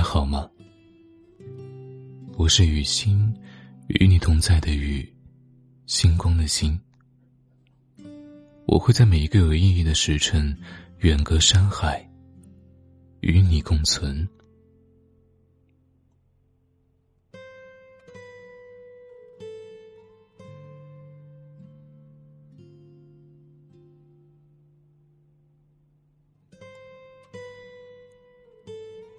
还好吗？我是雨欣，与你同在的雨，星光的星。我会在每一个有意义的时辰，远隔山海，与你共存。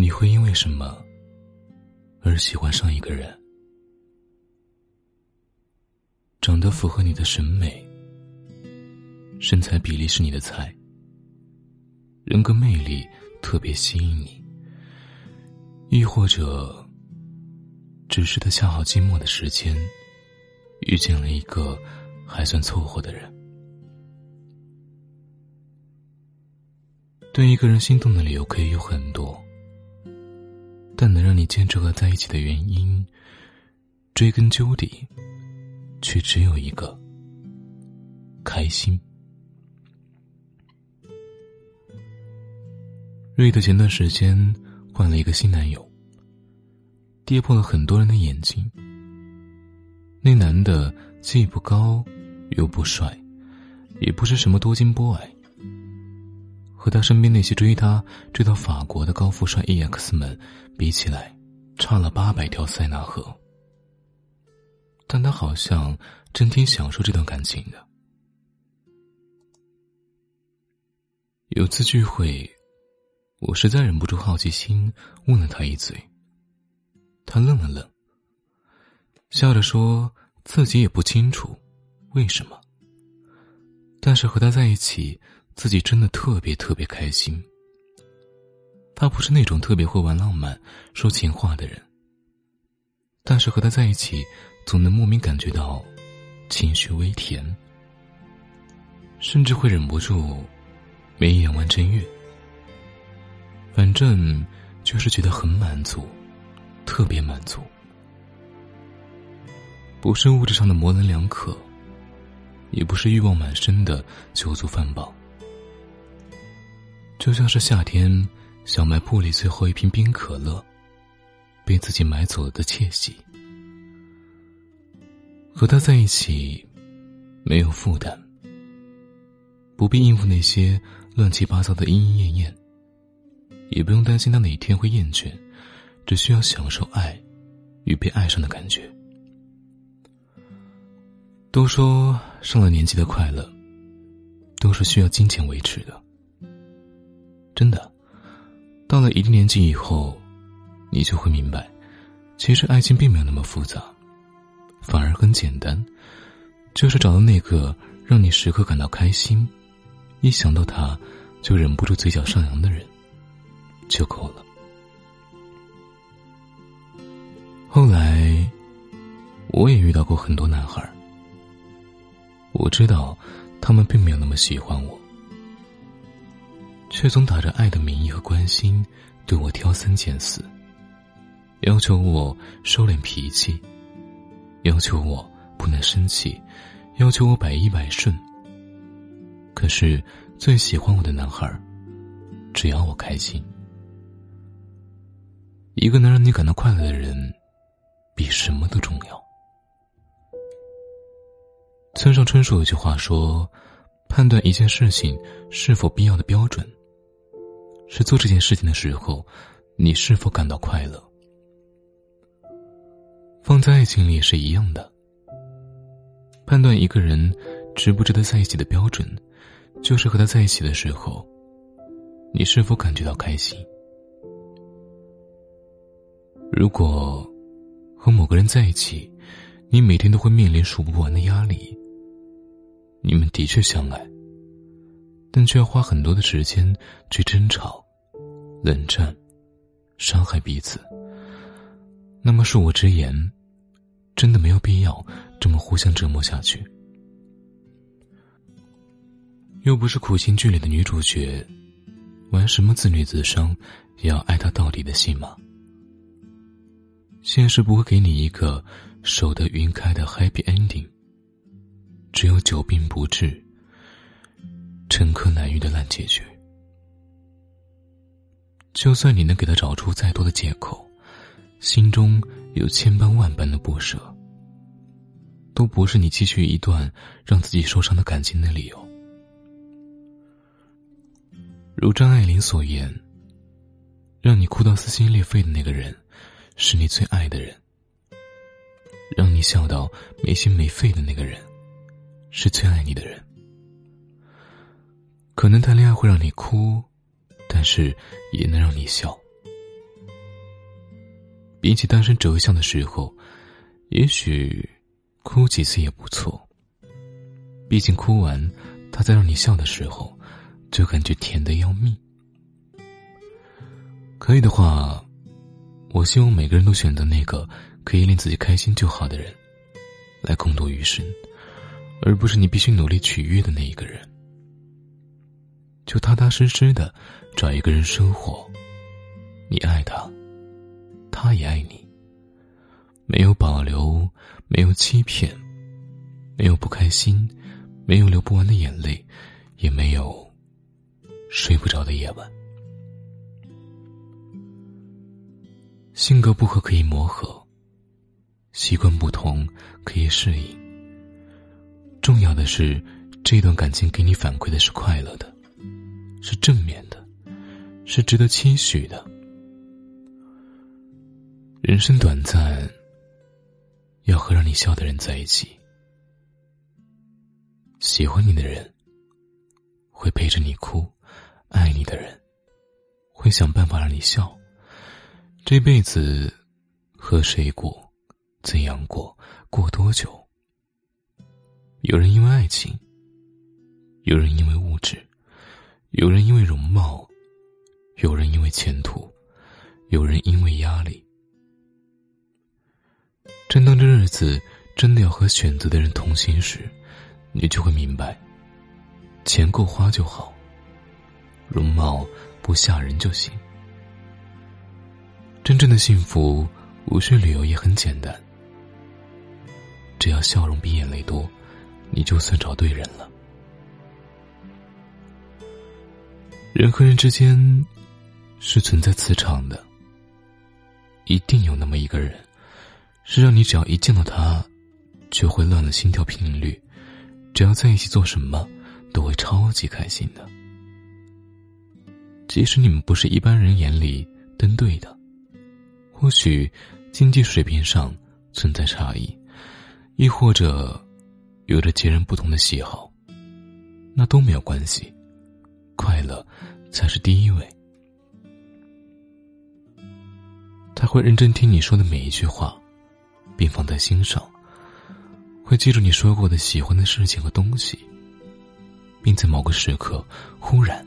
你会因为什么而喜欢上一个人？长得符合你的审美，身材比例是你的菜，人格魅力特别吸引你，亦或者，只是他恰好寂寞的时间，遇见了一个还算凑合的人。对一个人心动的理由可以有很多。但能让你坚持和在一起的原因，追根究底，却只有一个：开心。瑞德前段时间换了一个新男友，跌破了很多人的眼睛。那男的既不高，又不帅，也不是什么多金 boy。和他身边那些追他追到法国的高富帅 EX 们比起来，差了八百条塞纳河。但他好像真挺享受这段感情的。有次聚会，我实在忍不住好奇心，问了他一嘴。他愣了愣，笑着说自己也不清楚为什么，但是和他在一起。自己真的特别特别开心。他不是那种特别会玩浪漫、说情话的人，但是和他在一起，总能莫名感觉到情绪微甜，甚至会忍不住眉眼弯成月。反正就是觉得很满足，特别满足，不是物质上的模棱两可，也不是欲望满身的酒足饭饱。就像是夏天小卖部里最后一瓶冰可乐，被自己买走了的窃喜。和他在一起，没有负担，不必应付那些乱七八糟的莺莺燕燕，也不用担心他哪天会厌倦，只需要享受爱与被爱上的感觉。都说上了年纪的快乐，都是需要金钱维持的。真的，到了一定年纪以后，你就会明白，其实爱情并没有那么复杂，反而很简单，就是找到那个让你时刻感到开心，一想到他就忍不住嘴角上扬的人，就够了。后来，我也遇到过很多男孩我知道，他们并没有那么喜欢我。却总打着爱的名义和关心，对我挑三拣四，要求我收敛脾气，要求我不能生气，要求我百依百顺。可是最喜欢我的男孩，只要我开心。一个能让你感到快乐的人，比什么都重要。村上春树有句话说：“判断一件事情是否必要的标准。”是做这件事情的时候，你是否感到快乐？放在爱情里也是一样的。判断一个人值不值得在一起的标准，就是和他在一起的时候，你是否感觉到开心？如果和某个人在一起，你每天都会面临数不完的压力，你们的确相爱。但却要花很多的时间去争吵、冷战、伤害彼此。那么恕我直言，真的没有必要这么互相折磨下去。又不是苦情剧里的女主角，玩什么自虐自伤，也要爱他到底的戏码。现实不会给你一个守得云开的 happy ending，只有久病不治。沉疴难愈的烂结局。就算你能给他找出再多的借口，心中有千般万般的不舍，都不是你继续一段让自己受伤的感情的理由。如张爱玲所言，让你哭到撕心裂肺的那个人，是你最爱的人；让你笑到没心没肺的那个人，是最爱你的人。可能谈恋爱会让你哭，但是也能让你笑。比起单身折相的时候，也许哭几次也不错。毕竟哭完，他再让你笑的时候。就感觉甜的要命。可以的话，我希望每个人都选择那个可以令自己开心就好的人，来共度余生，而不是你必须努力取悦的那一个人。就踏踏实实的找一个人生活，你爱他，他也爱你。没有保留，没有欺骗，没有不开心，没有流不完的眼泪，也没有。睡不着的夜晚，性格不合可以磨合，习惯不同可以适应。重要的是，这段感情给你反馈的是快乐的，是正面的，是值得期许的。人生短暂，要和让你笑的人在一起，喜欢你的人会陪着你哭。爱你的人，会想办法让你笑。这辈子，和谁过，怎样过，过多久？有人因为爱情，有人因为物质，有人因为容貌，有人因为前途，有人因为压力。正当这日子真的要和选择的人同行时，你就会明白，钱够花就好。容貌不吓人就行。真正的幸福无需理由，也很简单。只要笑容比眼泪多，你就算找对人了。人和人之间是存在磁场的，一定有那么一个人，是让你只要一见到他，就会乱了心跳频率，只要在一起做什么，都会超级开心的。即使你们不是一般人眼里登对的，或许经济水平上存在差异，亦或者有着截然不同的喜好，那都没有关系，快乐才是第一位。他会认真听你说的每一句话，并放在心上，会记住你说过的喜欢的事情和东西，并在某个时刻忽然。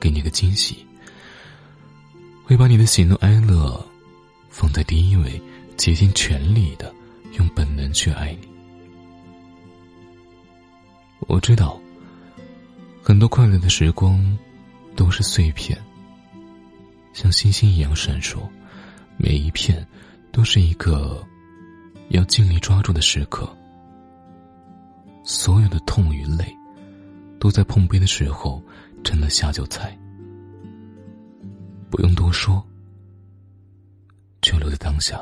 给你个惊喜，会把你的喜怒哀乐放在第一位，竭尽全力的用本能去爱你。我知道，很多快乐的时光都是碎片，像星星一样闪烁，每一片都是一个要尽力抓住的时刻。所有的痛与泪，都在碰杯的时候。成了下酒菜，不用多说，就留在当下。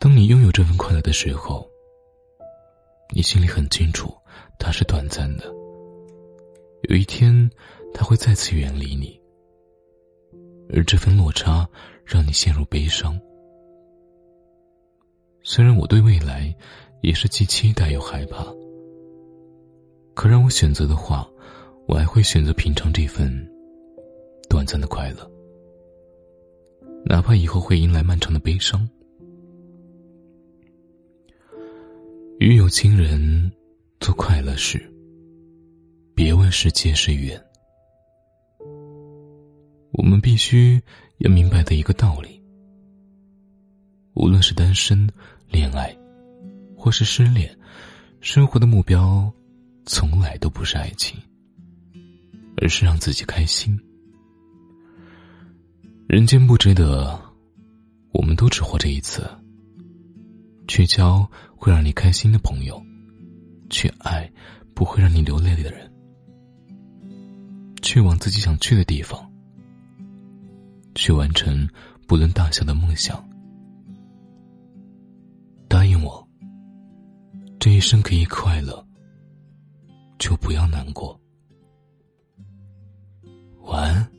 当你拥有这份快乐的时候，你心里很清楚，它是短暂的。有一天，他会再次远离你，而这份落差让你陷入悲伤。虽然我对未来也是既期待又害怕。可让我选择的话，我还会选择品尝这份短暂的快乐，哪怕以后会迎来漫长的悲伤。与有情人做快乐事，别问世界是缘。我们必须要明白的一个道理：无论是单身、恋爱，或是失恋，生活的目标。从来都不是爱情，而是让自己开心。人间不值得，我们都只活这一次。去交会让你开心的朋友，去爱不会让你流泪的人，去往自己想去的地方，去完成不论大小的梦想。答应我，这一生可以快乐，就不要难过。晚安。